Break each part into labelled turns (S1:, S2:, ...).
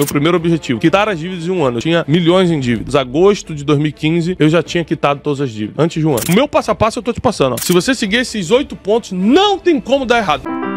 S1: Meu primeiro objetivo, quitar as dívidas em um ano. Eu tinha milhões em dívidas. Agosto de 2015, eu já tinha quitado todas as dívidas. Antes de um ano. O meu passo a passo eu tô te passando. Ó. Se você seguir esses oito pontos, não tem como dar errado.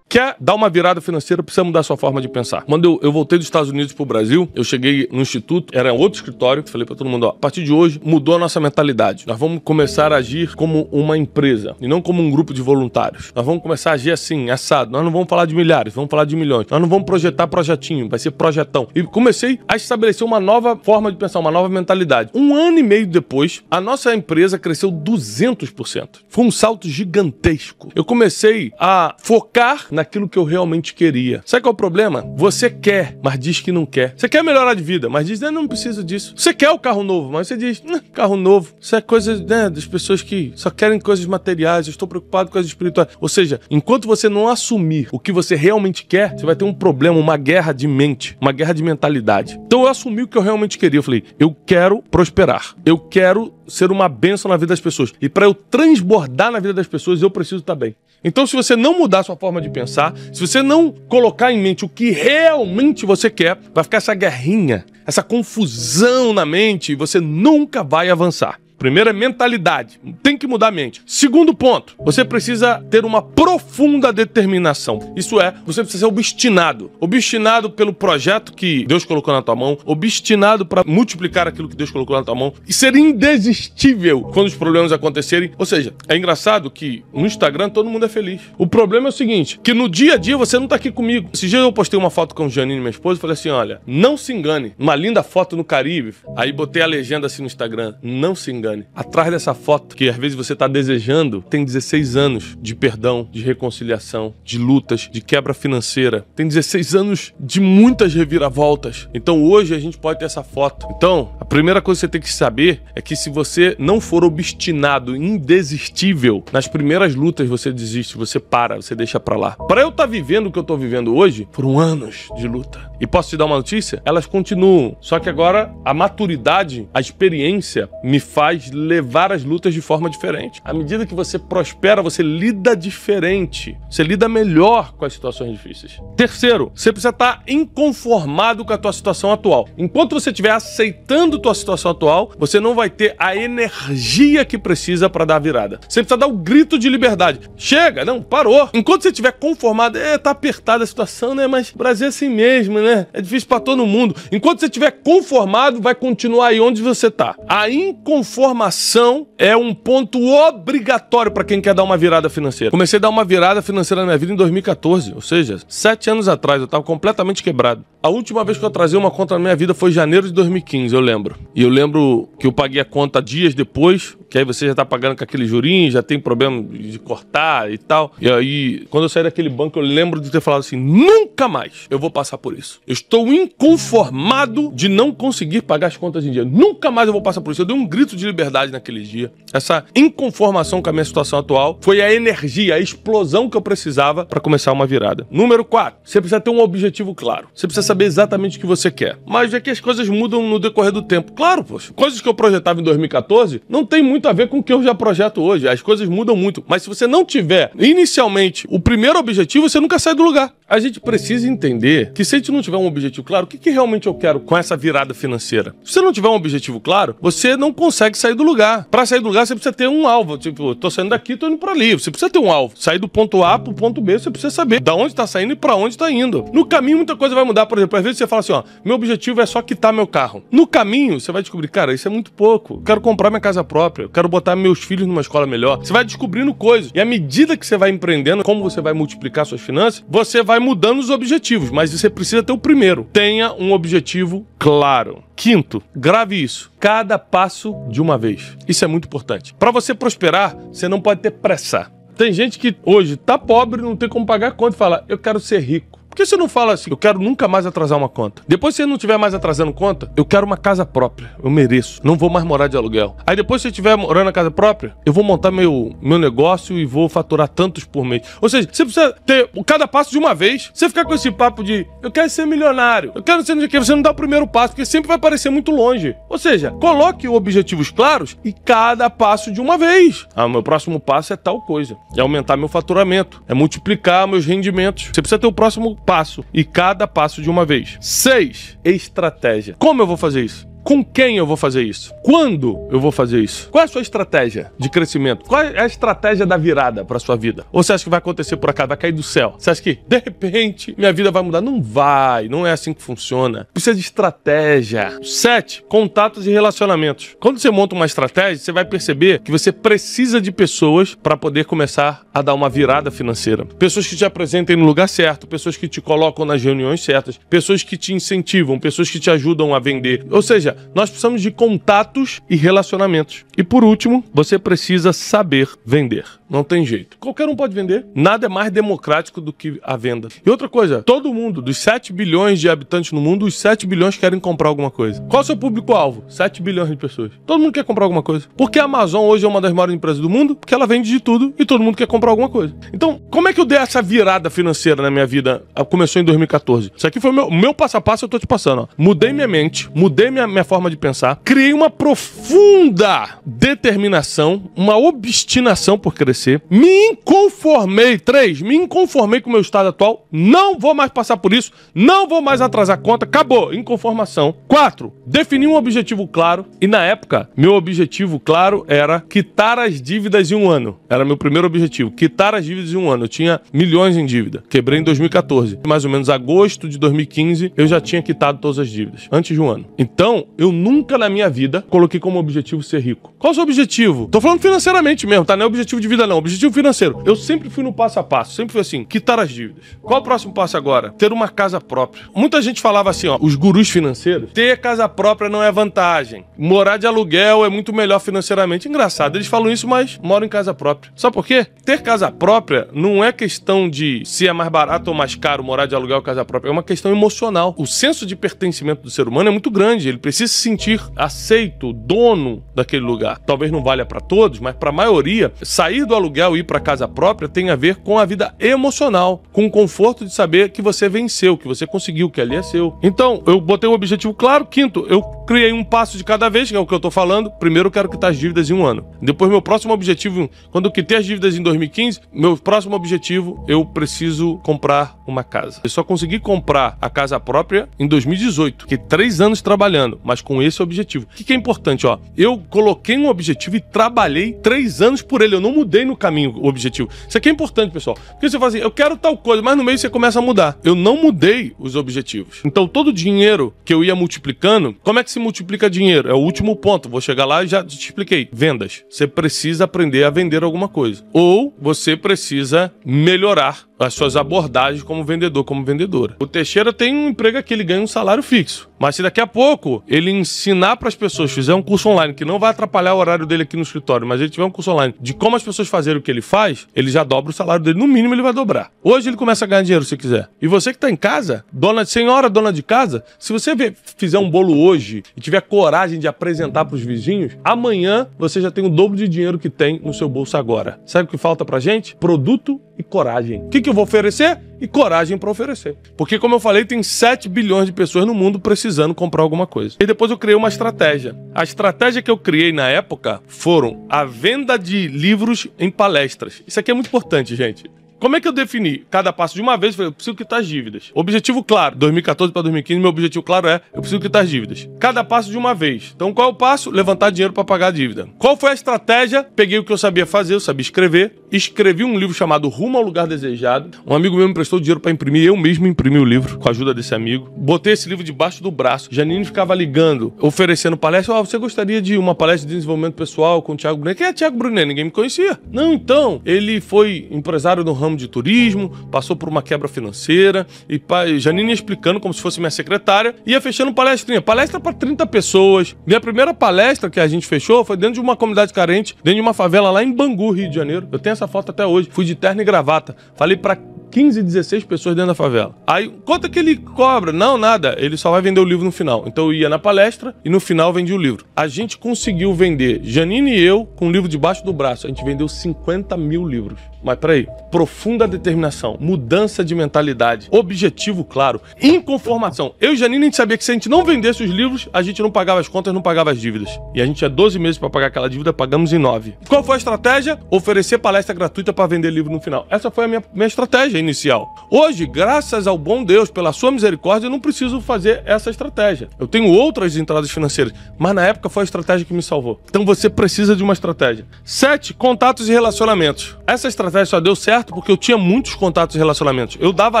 S1: Quer dar uma virada financeira, precisa mudar sua forma de pensar. Quando eu, eu voltei dos Estados Unidos pro Brasil, eu cheguei no instituto, era outro escritório, falei para todo mundo, ó, a partir de hoje mudou a nossa mentalidade. Nós vamos começar a agir como uma empresa e não como um grupo de voluntários. Nós vamos começar a agir assim, assado. Nós não vamos falar de milhares, vamos falar de milhões. Nós não vamos projetar projetinho, vai ser projetão. E comecei a estabelecer uma nova forma de pensar, uma nova mentalidade. Um ano e meio depois, a nossa empresa cresceu 200%. Foi um salto gigantesco. Eu comecei a focar na naquilo que eu realmente queria. Sabe qual é o problema? Você quer, mas diz que não quer. Você quer melhorar de vida, mas diz, não preciso disso. Você quer o carro novo, mas você diz, carro novo. Isso é coisa né, das pessoas que só querem coisas materiais, eu estou preocupado com coisas espirituais. Ou seja, enquanto você não assumir o que você realmente quer, você vai ter um problema, uma guerra de mente, uma guerra de mentalidade. Então eu assumi o que eu realmente queria. Eu falei, eu quero prosperar. Eu quero ser uma benção na vida das pessoas. E para eu transbordar na vida das pessoas, eu preciso estar bem. Então, se você não mudar sua forma de pensar, se você não colocar em mente o que realmente você quer, vai ficar essa guerrinha, essa confusão na mente e você nunca vai avançar. Primeiro é mentalidade. Tem que mudar a mente. Segundo ponto, você precisa ter uma profunda determinação. Isso é, você precisa ser obstinado. Obstinado pelo projeto que Deus colocou na tua mão, obstinado para multiplicar aquilo que Deus colocou na tua mão e ser indesistível quando os problemas acontecerem. Ou seja, é engraçado que no Instagram todo mundo é feliz. O problema é o seguinte, que no dia a dia você não tá aqui comigo. Esse dia eu postei uma foto com Janine, minha esposa, e falei assim, olha, não se engane. Uma linda foto no Caribe. Aí botei a legenda assim no Instagram, não se engane Dani. Atrás dessa foto, que às vezes você está desejando, tem 16 anos de perdão, de reconciliação, de lutas, de quebra financeira. Tem 16 anos de muitas reviravoltas. Então hoje a gente pode ter essa foto. Então, a primeira coisa que você tem que saber é que se você não for obstinado, indesistível, nas primeiras lutas você desiste, você para, você deixa para lá. Para eu estar tá vivendo o que eu tô vivendo hoje, foram anos de luta. E posso te dar uma notícia? Elas continuam. Só que agora a maturidade, a experiência me faz levar as lutas de forma diferente. À medida que você prospera, você lida diferente. Você lida melhor com as situações difíceis. Terceiro, você precisa estar inconformado com a tua situação atual. Enquanto você estiver aceitando tua situação atual, você não vai ter a energia que precisa para dar a virada. Você precisa dar o grito de liberdade. Chega, não, parou. Enquanto você estiver conformado, é, tá apertada a situação, né? Mas o Brasil é assim mesmo, né? É difícil para todo mundo. Enquanto você estiver conformado, vai continuar aí onde você tá. A inconformidade Informação é um ponto obrigatório para quem quer dar uma virada financeira. Comecei a dar uma virada financeira na minha vida em 2014, ou seja, sete anos atrás. Eu estava completamente quebrado. A última vez que eu trazia uma conta na minha vida foi janeiro de 2015, eu lembro. E eu lembro que eu paguei a conta dias depois, que aí você já tá pagando com aquele jurinho, já tem problema de cortar e tal. E aí, quando eu saí daquele banco, eu lembro de ter falado assim: nunca mais eu vou passar por isso. Eu estou inconformado de não conseguir pagar as contas em dia. Nunca mais eu vou passar por isso. Eu dei um grito de liberdade naquele dia. Essa inconformação com a minha situação atual foi a energia, a explosão que eu precisava para começar uma virada. Número 4. Você precisa ter um objetivo claro. Você precisa saber exatamente o que você quer. Mas é que as coisas mudam no decorrer do tempo. Claro, poxa. Coisas que eu projetava em 2014 não tem muito a ver com o que eu já projeto hoje. As coisas mudam muito. Mas se você não tiver inicialmente o primeiro objetivo, você nunca sai do lugar. A gente precisa entender que se a gente não tiver um objetivo claro, o que, que realmente eu quero com essa virada financeira? Se você não tiver um objetivo claro, você não consegue sair do lugar. Para sair do lugar, você precisa ter um alvo. Tipo, tô saindo daqui, tô indo para ali. Você precisa ter um alvo. Sair do ponto A pro ponto B, você precisa saber da onde tá saindo e para onde tá indo. No caminho, muita coisa vai mudar. Por exemplo, às vezes você fala assim, ó, meu objetivo é só quitar meu carro. No caminho, você vai descobrir, cara, isso é muito pouco. Eu quero comprar minha casa própria. Eu quero botar meus filhos numa escola melhor. Você vai descobrindo coisas. E à medida que você vai empreendendo, como você vai multiplicar suas finanças, você vai mudando os objetivos. Mas você precisa ter o primeiro. Tenha um objetivo claro. Quinto, grave isso. Cada passo de uma vez. Isso é muito importante. Para você prosperar, você não pode ter pressa. Tem gente que hoje tá pobre, não tem como pagar conta e fala: "Eu quero ser rico". Que você não fala assim, eu quero nunca mais atrasar uma conta? Depois, se você não tiver mais atrasando conta, eu quero uma casa própria. Eu mereço. Não vou mais morar de aluguel. Aí depois, se você estiver morando na casa própria, eu vou montar meu, meu negócio e vou faturar tantos por mês. Ou seja, você precisa ter cada passo de uma vez. Você ficar com esse papo de eu quero ser milionário, eu quero ser não sei o que, você não dá o primeiro passo, porque sempre vai parecer muito longe. Ou seja, coloque objetivos claros e cada passo de uma vez. Ah, meu próximo passo é tal coisa. É aumentar meu faturamento, é multiplicar meus rendimentos. Você precisa ter o próximo passo e cada passo de uma vez. Seis, estratégia. Como eu vou fazer isso? Com quem eu vou fazer isso? Quando eu vou fazer isso? Qual é a sua estratégia de crescimento? Qual é a estratégia da virada para sua vida? Ou você acha que vai acontecer por acaso, vai cair do céu? Você acha que de repente minha vida vai mudar? Não vai, não é assim que funciona. Precisa de estratégia. Sete, contatos e relacionamentos. Quando você monta uma estratégia, você vai perceber que você precisa de pessoas para poder começar a dar uma virada financeira. Pessoas que te apresentem no lugar certo, pessoas que te colocam nas reuniões certas, pessoas que te incentivam, pessoas que te ajudam a vender. Ou seja, seja, nós precisamos de contatos e relacionamentos. E por último, você precisa saber vender. Não tem jeito. Qualquer um pode vender. Nada é mais democrático do que a venda. E outra coisa, todo mundo, dos 7 bilhões de habitantes no mundo, os 7 bilhões querem comprar alguma coisa. Qual é o seu público-alvo? 7 bilhões de pessoas. Todo mundo quer comprar alguma coisa. Por que a Amazon hoje é uma das maiores empresas do mundo? Porque ela vende de tudo e todo mundo quer comprar alguma coisa. Então, como é que eu dei essa virada financeira na minha vida? Começou em 2014. Isso aqui foi o meu, meu passo a passo, eu tô te passando. Ó. Mudei minha mente, mudei minha, minha forma de pensar, criei uma profunda determinação, uma obstinação por crescer, me inconformei, três, me inconformei com o meu estado atual, não vou mais passar por isso, não vou mais atrasar conta, acabou, inconformação. Quatro, defini um objetivo claro e na época, meu objetivo claro era quitar as dívidas em um ano. Era meu primeiro objetivo, quitar as dívidas em um ano. Eu tinha milhões em dívida, quebrei em 2014. Mais ou menos agosto de 2015, eu já tinha quitado todas as dívidas, antes de um ano. Então, eu nunca na minha vida coloquei como objetivo ser rico. Qual o seu objetivo? Tô falando financeiramente mesmo, tá? Não é objetivo de vida, não. Objetivo financeiro. Eu sempre fui no passo a passo, sempre fui assim, quitar as dívidas. Qual o próximo passo agora? Ter uma casa própria. Muita gente falava assim, ó, os gurus financeiros, ter casa própria não é vantagem. Morar de aluguel é muito melhor financeiramente. Engraçado, eles falam isso, mas moram em casa própria. Sabe por quê? Ter casa própria não é questão de se é mais barato ou mais caro morar de aluguel ou casa própria, é uma questão emocional. O senso de pertencimento do ser humano é muito grande, ele precisa se sentir aceito, dono daquele lugar. Talvez não valha para todos, mas para a maioria, sair do aluguel e ir para casa própria tem a ver com a vida emocional, com o conforto de saber que você venceu, que você conseguiu, que ali é seu. Então, eu botei um objetivo claro. Quinto, eu criei um passo de cada vez, que é o que eu tô falando. Primeiro, eu quero quitar as dívidas em um ano. Depois, meu próximo objetivo, quando eu quitei as dívidas em 2015, meu próximo objetivo, eu preciso comprar uma casa. Eu só consegui comprar a casa própria em 2018, que três anos trabalhando, mas com esse objetivo. O que, que é importante, ó? Eu coloquei um objetivo e trabalhei três anos por ele. Eu não mudei no caminho objetivo. Isso aqui é importante, pessoal. Porque você fala assim, eu quero tal coisa, mas no meio você começa a mudar. Eu não mudei os objetivos. Então, todo o dinheiro que eu ia multiplicando, como é que se multiplica dinheiro? É o último ponto. Vou chegar lá e já te expliquei. Vendas. Você precisa aprender a vender alguma coisa. Ou você precisa melhorar as suas abordagens como vendedor, como vendedora. O Teixeira tem um emprego aqui, ele ganha um salário fixo. Mas se daqui a pouco ele ensinar para as pessoas, fizer um curso online que não vai atrapalhar o horário dele aqui no escritório, mas ele tiver um curso online de como as pessoas fazerem o que ele faz, ele já dobra o salário dele. No mínimo, ele vai dobrar. Hoje ele começa a ganhar dinheiro se quiser. E você que está em casa, dona, senhora dona de casa, se você fizer um bolo hoje e tiver coragem de apresentar para os vizinhos, amanhã você já tem o dobro de dinheiro que tem no seu bolso agora. Sabe o que falta pra gente? Produto e coragem. O que, que eu vou oferecer? E coragem para oferecer. Porque, como eu falei, tem 7 bilhões de pessoas no mundo precisando comprar alguma coisa. E depois eu criei uma estratégia. A estratégia que eu criei na época foram a venda de livros em palestras. Isso aqui é muito importante, gente. Como é que eu defini cada passo de uma vez? Eu falei, eu preciso quitar as dívidas. Objetivo claro, 2014 para 2015, meu objetivo claro é, eu preciso quitar as dívidas. Cada passo de uma vez. Então, qual é o passo? Levantar dinheiro para pagar a dívida. Qual foi a estratégia? Peguei o que eu sabia fazer, eu sabia escrever, escrevi um livro chamado Rumo ao Lugar Desejado. Um amigo meu me prestou dinheiro para imprimir, eu mesmo imprimi o livro com a ajuda desse amigo. Botei esse livro debaixo do braço. Janine ficava ligando, oferecendo palestra. oh, você gostaria de uma palestra de desenvolvimento pessoal com o Thiago Brunet? Quem é Thiago Brunet? Ninguém me conhecia. Não, então, ele foi empresário no ramo de turismo, passou por uma quebra financeira e Janine explicando como se fosse minha secretária, ia fechando palestrinha. Palestra para 30 pessoas. Minha primeira palestra que a gente fechou foi dentro de uma comunidade carente, dentro de uma favela lá em Bangu, Rio de Janeiro. Eu tenho essa foto até hoje. Fui de terno e gravata. Falei para 15, 16 pessoas dentro da favela. Aí, quanto é que ele cobra? Não, nada. Ele só vai vender o livro no final. Então eu ia na palestra e no final vendia o livro. A gente conseguiu vender, Janine e eu, com o livro debaixo do braço. A gente vendeu 50 mil livros. Mas peraí, profunda determinação, mudança de mentalidade, objetivo claro, inconformação. Eu e Janine, a gente sabia que se a gente não vendesse os livros, a gente não pagava as contas, não pagava as dívidas. E a gente tinha 12 meses para pagar aquela dívida, pagamos em 9. Qual foi a estratégia? Oferecer palestra gratuita para vender livro no final. Essa foi a minha, minha estratégia inicial. Hoje, graças ao bom Deus, pela sua misericórdia, eu não preciso fazer essa estratégia. Eu tenho outras entradas financeiras, mas na época foi a estratégia que me salvou. Então você precisa de uma estratégia. 7. Contatos e relacionamentos. Essa estratégia estratégia só deu certo porque eu tinha muitos contatos e relacionamentos. Eu dava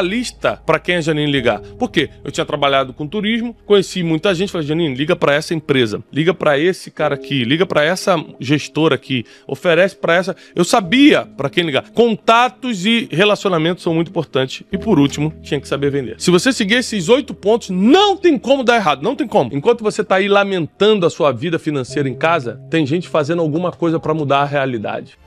S1: lista para quem a Janine ligar. Por quê? Eu tinha trabalhado com turismo, conheci muita gente, falei, Janine, liga para essa empresa, liga para esse cara aqui, liga para essa gestora aqui, oferece para essa. Eu sabia para quem ligar. Contatos e relacionamentos são muito importantes. E por último, tinha que saber vender. Se você seguir esses oito pontos, não tem como dar errado, não tem como. Enquanto você tá aí lamentando a sua vida financeira em casa, tem gente fazendo alguma coisa para mudar a realidade.